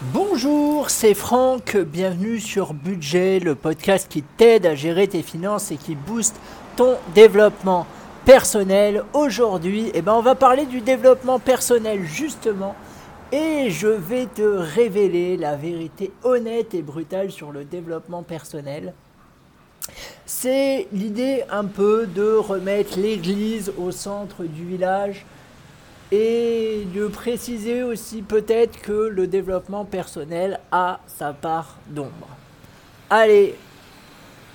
Bonjour, c'est Franck, bienvenue sur Budget, le podcast qui t'aide à gérer tes finances et qui booste ton développement personnel. Aujourd'hui, eh ben, on va parler du développement personnel justement et je vais te révéler la vérité honnête et brutale sur le développement personnel. C'est l'idée un peu de remettre l'église au centre du village et de préciser aussi peut-être que le développement personnel a sa part d'ombre. Allez,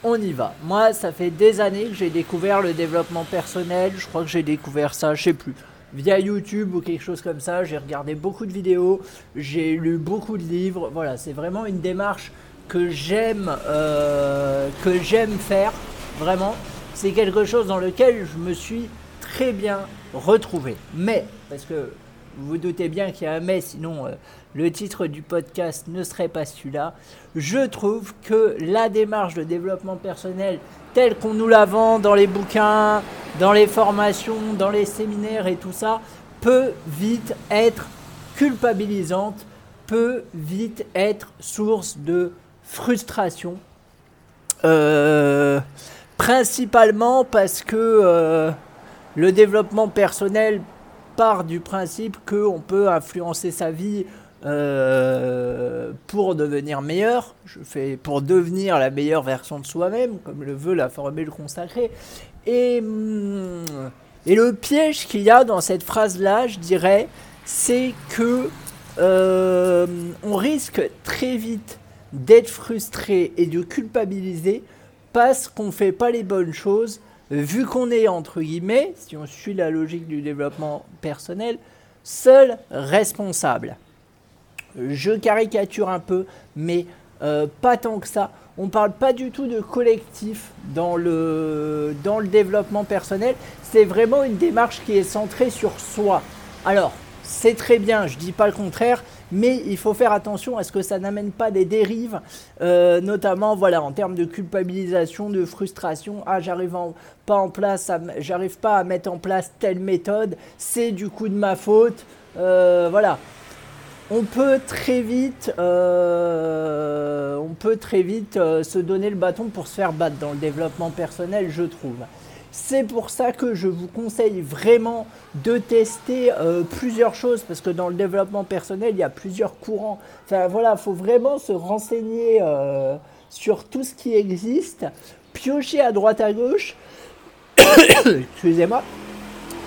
on y va. Moi, ça fait des années que j'ai découvert le développement personnel. Je crois que j'ai découvert ça, je sais plus, via YouTube ou quelque chose comme ça. J'ai regardé beaucoup de vidéos, j'ai lu beaucoup de livres. Voilà, c'est vraiment une démarche que j'aime, euh, que j'aime faire. Vraiment, c'est quelque chose dans lequel je me suis très bien retrouvé. Mais, parce que vous vous doutez bien qu'il y a un mais, sinon euh, le titre du podcast ne serait pas celui-là. Je trouve que la démarche de développement personnel telle qu'on nous la vend dans les bouquins, dans les formations, dans les séminaires et tout ça, peut vite être culpabilisante, peut vite être source de frustration. Euh, principalement parce que euh, le développement personnel part du principe qu'on peut influencer sa vie euh, pour devenir meilleur, je fais pour devenir la meilleure version de soi-même, comme le veut la formule consacrée. Et, hum, et le piège qu'il y a dans cette phrase-là, je dirais, c'est que euh, on risque très vite d'être frustré et de culpabiliser parce qu'on ne fait pas les bonnes choses vu qu'on est, entre guillemets, si on suit la logique du développement personnel, seul responsable. Je caricature un peu, mais euh, pas tant que ça. On ne parle pas du tout de collectif dans le, dans le développement personnel. C'est vraiment une démarche qui est centrée sur soi. Alors, c'est très bien, je ne dis pas le contraire, mais il faut faire attention à ce que ça n'amène pas des dérives, euh, notamment en termes de culpabilisation, de frustration. Ah, j'arrive pas en place, j'arrive pas à mettre en place telle méthode, c'est du coup de ma faute. Euh, voilà. On peut très vite, euh, on peut très vite se donner le bâton pour se faire battre dans le développement personnel, je trouve. C'est pour ça que je vous conseille vraiment de tester euh, plusieurs choses parce que dans le développement personnel, il y a plusieurs courants. Enfin voilà, il faut vraiment se renseigner euh, sur tout ce qui existe, piocher à droite à gauche. Excusez-moi.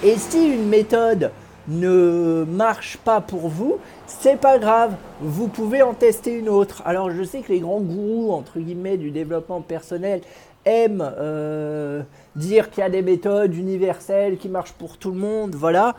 Et si une méthode ne marche pas pour vous, c'est pas grave, vous pouvez en tester une autre. Alors je sais que les grands gourous entre guillemets du développement personnel aiment euh, dire qu'il y a des méthodes universelles qui marchent pour tout le monde, voilà.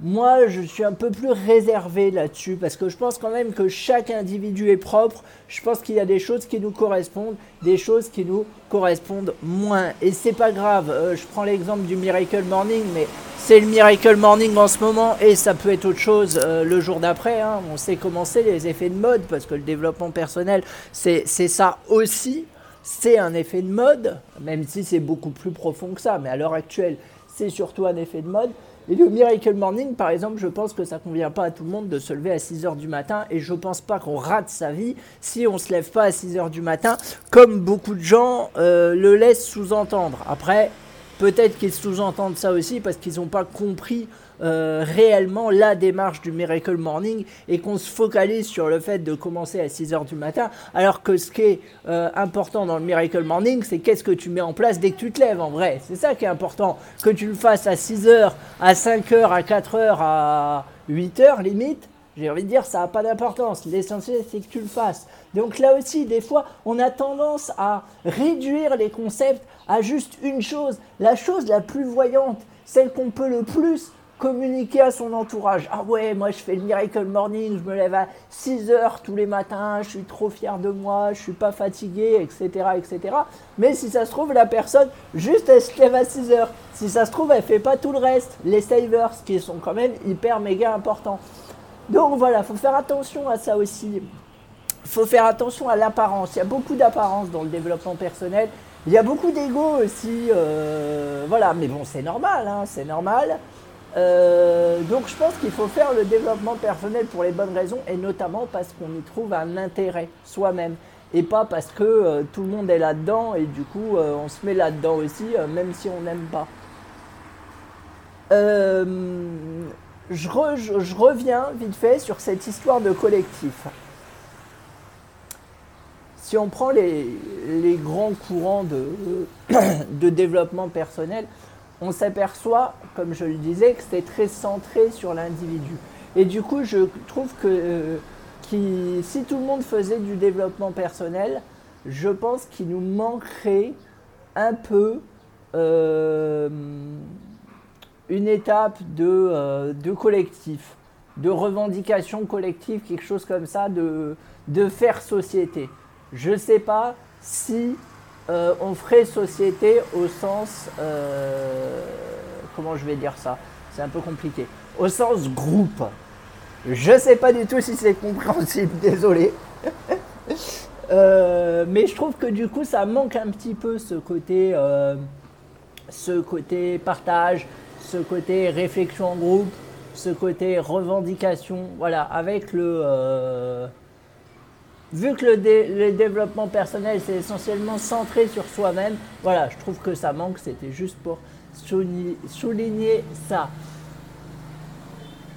Moi, je suis un peu plus réservé là-dessus parce que je pense quand même que chaque individu est propre. Je pense qu'il y a des choses qui nous correspondent, des choses qui nous correspondent moins. Et c'est pas grave. Euh, je prends l'exemple du Miracle Morning, mais c'est le Miracle Morning en ce moment et ça peut être autre chose euh, le jour d'après. Hein. On sait comment c'est les effets de mode parce que le développement personnel, c'est ça aussi c'est un effet de mode, même si c'est beaucoup plus profond que ça, mais à l'heure actuelle, c'est surtout un effet de mode. Et le Miracle Morning, par exemple, je pense que ça convient pas à tout le monde de se lever à 6 h du matin et je pense pas qu'on rate sa vie si on se lève pas à 6 h du matin, comme beaucoup de gens euh, le laissent sous-entendre. Après, peut-être qu'ils sous-entendent ça aussi parce qu'ils n'ont pas compris euh, réellement la démarche du Miracle Morning et qu'on se focalise sur le fait de commencer à 6 heures du matin, alors que ce qui est euh, important dans le Miracle Morning, c'est qu'est-ce que tu mets en place dès que tu te lèves en vrai. C'est ça qui est important. Que tu le fasses à 6 heures, à 5 heures, à 4 heures, à 8 heures limite, j'ai envie de dire, ça n'a pas d'importance. L'essentiel, c'est que tu le fasses. Donc là aussi, des fois, on a tendance à réduire les concepts à juste une chose, la chose la plus voyante, celle qu'on peut le plus communiquer à son entourage. Ah ouais, moi je fais le Miracle Morning, je me lève à 6 heures tous les matins, je suis trop fier de moi, je suis pas fatigué, etc., etc. Mais si ça se trouve, la personne, juste elle se lève à 6 heures. Si ça se trouve, elle fait pas tout le reste, les savers, qui sont quand même hyper méga importants. Donc voilà, faut faire attention à ça aussi. Faut faire attention à l'apparence. Il y a beaucoup d'apparence dans le développement personnel. Il y a beaucoup d'ego aussi. Euh, voilà, mais bon, c'est normal, hein, c'est normal. Euh, donc je pense qu'il faut faire le développement personnel pour les bonnes raisons et notamment parce qu'on y trouve un intérêt soi-même et pas parce que euh, tout le monde est là-dedans et du coup on se met là-dedans aussi même si on n'aime pas. Je, reviens vite fait sur cette histoire de collectif. Si on prend les, les grands courants de, de développement personnel, on s'aperçoit, comme je le disais, que c'est très centré sur l'individu. Et du coup, je trouve que euh, si tout le monde faisait du développement personnel, je pense qu'il nous manquerait un peu euh, une étape de, euh, de, collectif, de revendication collective, quelque chose comme ça, de, de faire société. Je ne sais pas si euh, on ferait société au sens. Euh, comment je vais dire ça? C'est un peu compliqué. Au sens groupe. Je ne sais pas du tout si c'est compréhensible, désolé. Euh, mais je trouve que du coup, ça manque un petit peu ce côté, ce côté partage, ce côté réflexion en groupe, ce côté revendication. Voilà, avec le vu que le, développement personnel c'est essentiellement centré sur soi-même, voilà, je trouve que ça manque, c'était juste pour souligner, ça.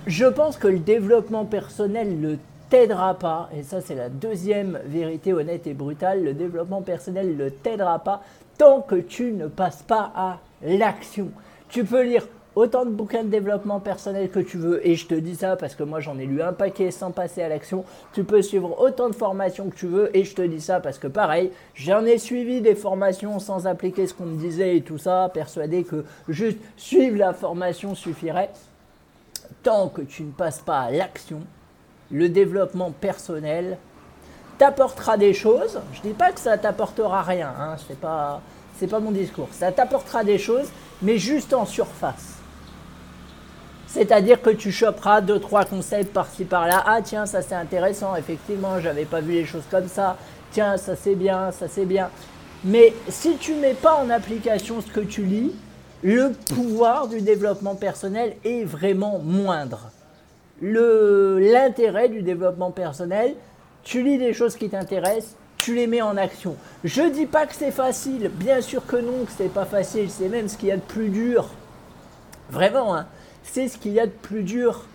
Je pense que le développement personnel ne t'aidera pas, et ça c'est la deuxième vérité honnête et brutale, le développement personnel ne t'aidera pas tant que tu ne passes pas à l'action. Tu peux lire autant de bouquins de développement personnel que tu veux, et je te dis ça parce que moi j'en ai lu un paquet sans passer à l'action. Tu peux suivre autant de formations que tu veux, et je te dis ça parce que pareil, j'en ai suivi des formations sans appliquer ce qu'on me disait et tout ça, persuadé que juste suivre la formation suffirait. Tant que tu ne passes pas à l'action, le développement personnel t'apportera des choses. Je dis pas que ça t'apportera rien, hein, c'est pas c'est pas mon discours. Ça t'apportera des choses, mais juste en surface. C'est-à-dire que tu choperas deux, trois concepts par-ci par-là. Ah tiens, ça c'est intéressant, effectivement, j'avais pas vu les choses comme ça. Tiens, ça c'est bien, ça c'est bien. Mais si tu mets pas en application ce que tu lis, le pouvoir du développement personnel est vraiment moindre. L'intérêt du développement personnel, tu lis des choses qui t'intéressent, tu les mets en action. Je dis pas que c'est facile, bien sûr que non, que c'est pas facile, c'est même ce qu'il y a de plus dur. Vraiment, hein c'est ce qu'il y a de plus dur.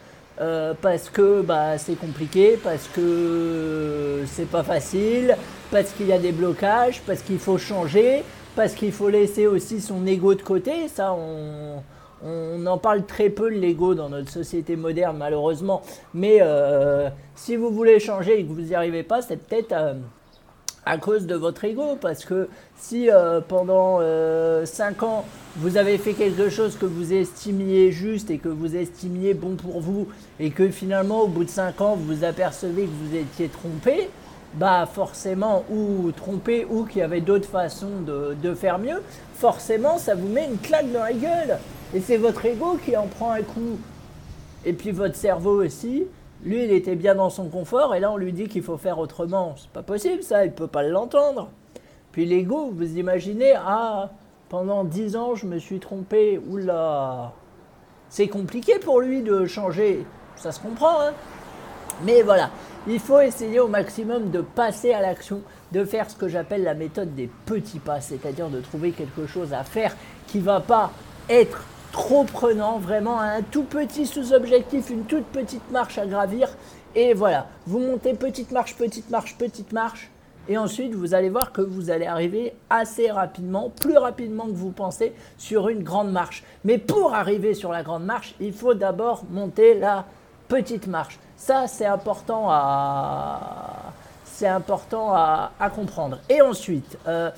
Euh, parce que bah, c'est compliqué, parce que c'est pas facile, parce qu'il y a des blocages, parce qu'il faut changer, parce qu'il faut laisser aussi son ego de côté. Ça, on, on en parle très peu de l'ego dans notre société moderne, malheureusement. Mais euh, si vous voulez changer et que vous n'y arrivez pas, c'est peut-être euh, à cause de votre ego. Parce que si pendant 5 ans, vous avez fait quelque chose que vous estimiez juste et que vous estimiez bon pour vous, et que finalement, au bout de 5 ans, vous vous apercevez que vous étiez trompé, bah forcément, ou trompé, ou qu'il y avait d'autres façons de, de, faire mieux, forcément, ça vous met une claque dans la gueule. Et c'est votre ego qui en prend un coup. Et puis votre cerveau aussi. Lui, il était bien dans son confort, et là, on lui dit qu'il faut faire autrement. C'est pas possible, ça, il peut pas l'entendre. Puis l'ego, vous imaginez, ah pendant dix ans, je me suis trompé. Oula C'est compliqué pour lui de changer. Ça se comprend, hein Mais voilà, il faut essayer au maximum de passer à l'action, de faire ce que j'appelle la méthode des petits pas, c'est-à-dire de trouver quelque chose à faire qui va pas être trop prenant, vraiment un tout petit sous-objectif, une toute petite marche à gravir. Et voilà, vous montez petite marche, petite marche, petite marche, et ensuite, vous allez voir que vous allez arriver assez rapidement, plus rapidement que vous pensez, sur une grande marche. Mais pour arriver sur la grande marche, il faut d'abord monter la petite marche. Ça, c'est important à, c'est important à, comprendre. Et ensuite, euh,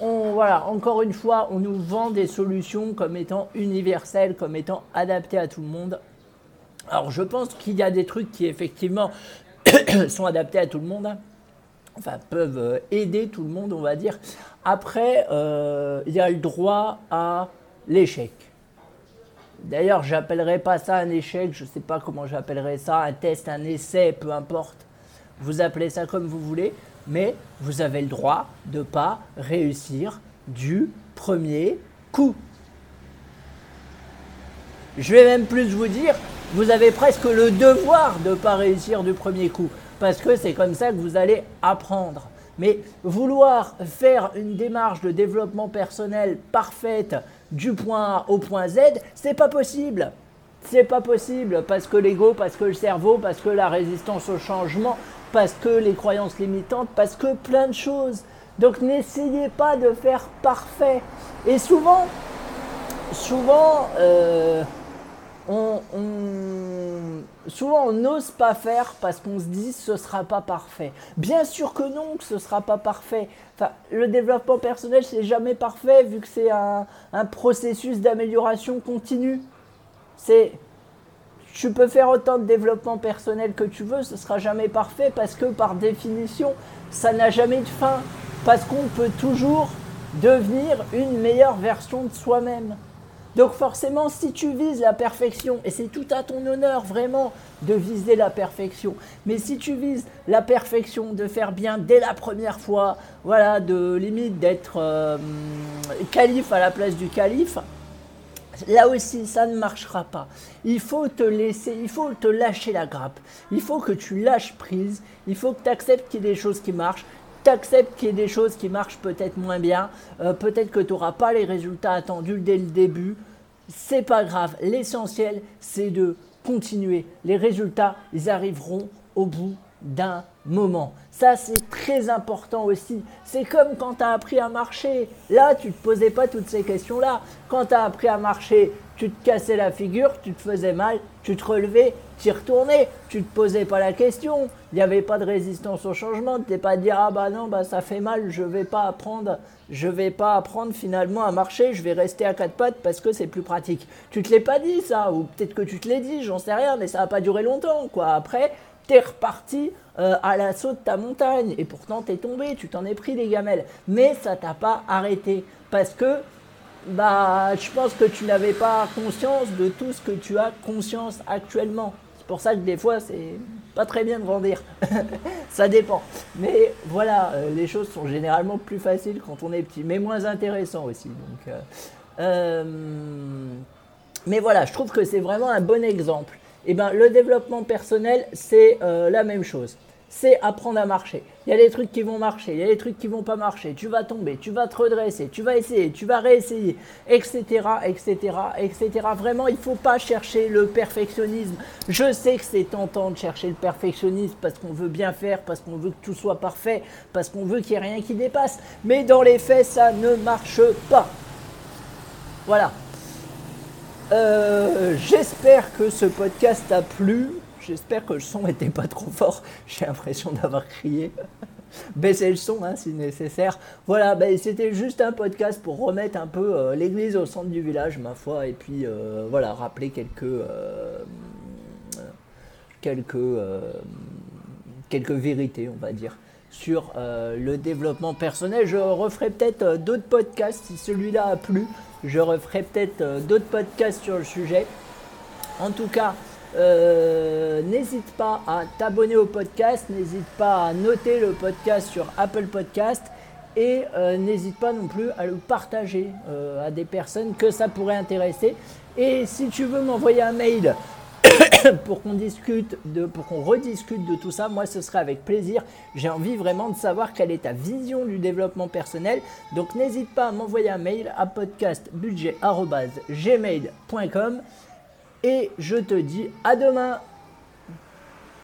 voilà, encore une fois, on nous vend des solutions comme étant universelles, comme étant adaptées à tout le monde. Alors, je pense qu'il y a des trucs qui effectivement sont adaptés à tout le monde. Hein enfin, peuvent euh, aider tout le monde, on va dire. Après, euh, il y a le droit à l'échec. D'ailleurs, j'appellerai pas ça un échec, je ne sais pas comment j'appellerai ça, un test, un essai, peu importe. Vous appelez ça comme vous voulez, mais vous avez le droit de ne pas réussir du premier coup. Je vais même plus vous dire, vous avez presque le devoir de ne pas réussir du premier coup, parce que c'est comme ça que vous allez apprendre. Mais vouloir faire une démarche de développement personnel parfaite du point A au point Z, c'est pas possible. C'est pas possible parce que l'ego, parce que le cerveau, parce que la résistance au changement, parce que les croyances limitantes, parce que plein de choses. Donc n'essayez pas de faire parfait. Et souvent, souvent, euh, on, souvent on n'ose pas faire parce qu'on se dit ce sera pas parfait. Bien sûr que non, que ce sera pas parfait. Enfin, le développement personnel c'est jamais parfait vu que c'est un, un processus d'amélioration continue. C'est tu peux faire autant de développement personnel que tu veux, ce sera jamais parfait parce que par définition, ça n'a jamais de fin. Parce qu'on peut toujours devenir une meilleure version de soi-même. Donc forcément, si tu vises la perfection, et c'est tout à ton honneur vraiment de viser la perfection, mais si tu vises la perfection, de faire bien dès la première fois, voilà, de limite d'être euh, calife à la place du calife, Là aussi, ça ne marchera pas. Il faut te laisser, il faut te lâcher la grappe. Il faut que tu lâches prise. Il faut que tu acceptes qu'il y ait des choses qui marchent. Tu acceptes qu'il y ait des choses qui marchent peut-être moins bien. Euh, peut-être que tu n'auras pas les résultats attendus dès le début. C'est pas grave. L'essentiel, c'est de continuer. Les résultats, ils arriveront au bout d'un moment. Ça, c'est très important aussi. C'est comme quand tu as appris à marcher. Là, tu ne te posais pas toutes ces questions-là. Quand tu as appris à marcher, tu te cassais la figure, tu te faisais mal, tu te relevais, tu retournais, tu ne te posais pas la question. Il n'y avait pas de résistance au changement. Tu n'es pas dire ah bah non, bah ça fait mal, je vais pas apprendre, je vais pas apprendre finalement à marcher, je vais rester à quatre pattes parce que c'est plus pratique. Tu te l'es pas dit ça, ou peut-être que tu te l'es dit, j'en sais rien, mais ça n'a pas duré longtemps quoi. Après, tu es reparti euh, à l'assaut de ta montagne. Et pourtant, tu es tombé, tu t'en es pris des gamelles. Mais ça t'a pas arrêté. Parce que bah, je pense que tu n'avais pas conscience de tout ce que tu as conscience actuellement. C'est pour ça que des fois, c'est pas très bien de grandir. ça dépend. Mais voilà, euh, les choses sont généralement plus faciles quand on est petit, mais moins intéressant aussi. Donc, euh, mais voilà, je trouve que c'est vraiment un bon exemple. Eh ben, le développement personnel, c'est la même chose c'est apprendre à marcher. Il y a des trucs qui vont marcher, il y a des trucs qui vont pas marcher. Tu vas tomber, tu vas te redresser, tu vas essayer, tu vas réessayer, etc., etc., etc. Vraiment, il faut pas chercher le perfectionnisme. Je sais que c'est tentant de chercher le perfectionnisme parce qu'on veut bien faire, parce qu'on veut que tout soit parfait, parce qu'on veut qu'il n'y ait rien qui dépasse. Mais dans les faits, ça ne marche pas. Voilà. Euh, j'espère que ce podcast a plu. J'espère que le son n'était pas trop fort. J'ai l'impression d'avoir crié. Baissez le son hein, si nécessaire. Voilà, ben, c'était juste un podcast pour remettre un peu euh, l'église au centre du village, ma foi, et puis euh, voilà, rappeler quelques, quelques, quelques vérités, on va dire, sur le développement personnel. Je referai peut-être d'autres podcasts si celui-là a plu. Je referai peut-être d'autres podcasts sur le sujet. En tout cas, euh, n'hésite pas à t'abonner au podcast, n'hésite pas à noter le podcast sur Apple Podcast et euh, n'hésite pas non plus à le partager euh, à des personnes que ça pourrait intéresser. Et si tu veux m'envoyer un mail pour qu'on discute, de, pour qu'on rediscute de tout ça, moi ce serait avec plaisir. J'ai envie vraiment de savoir quelle est ta vision du développement personnel. Donc n'hésite pas à m'envoyer un mail à podcastbudget.gmail.com et je te dis à demain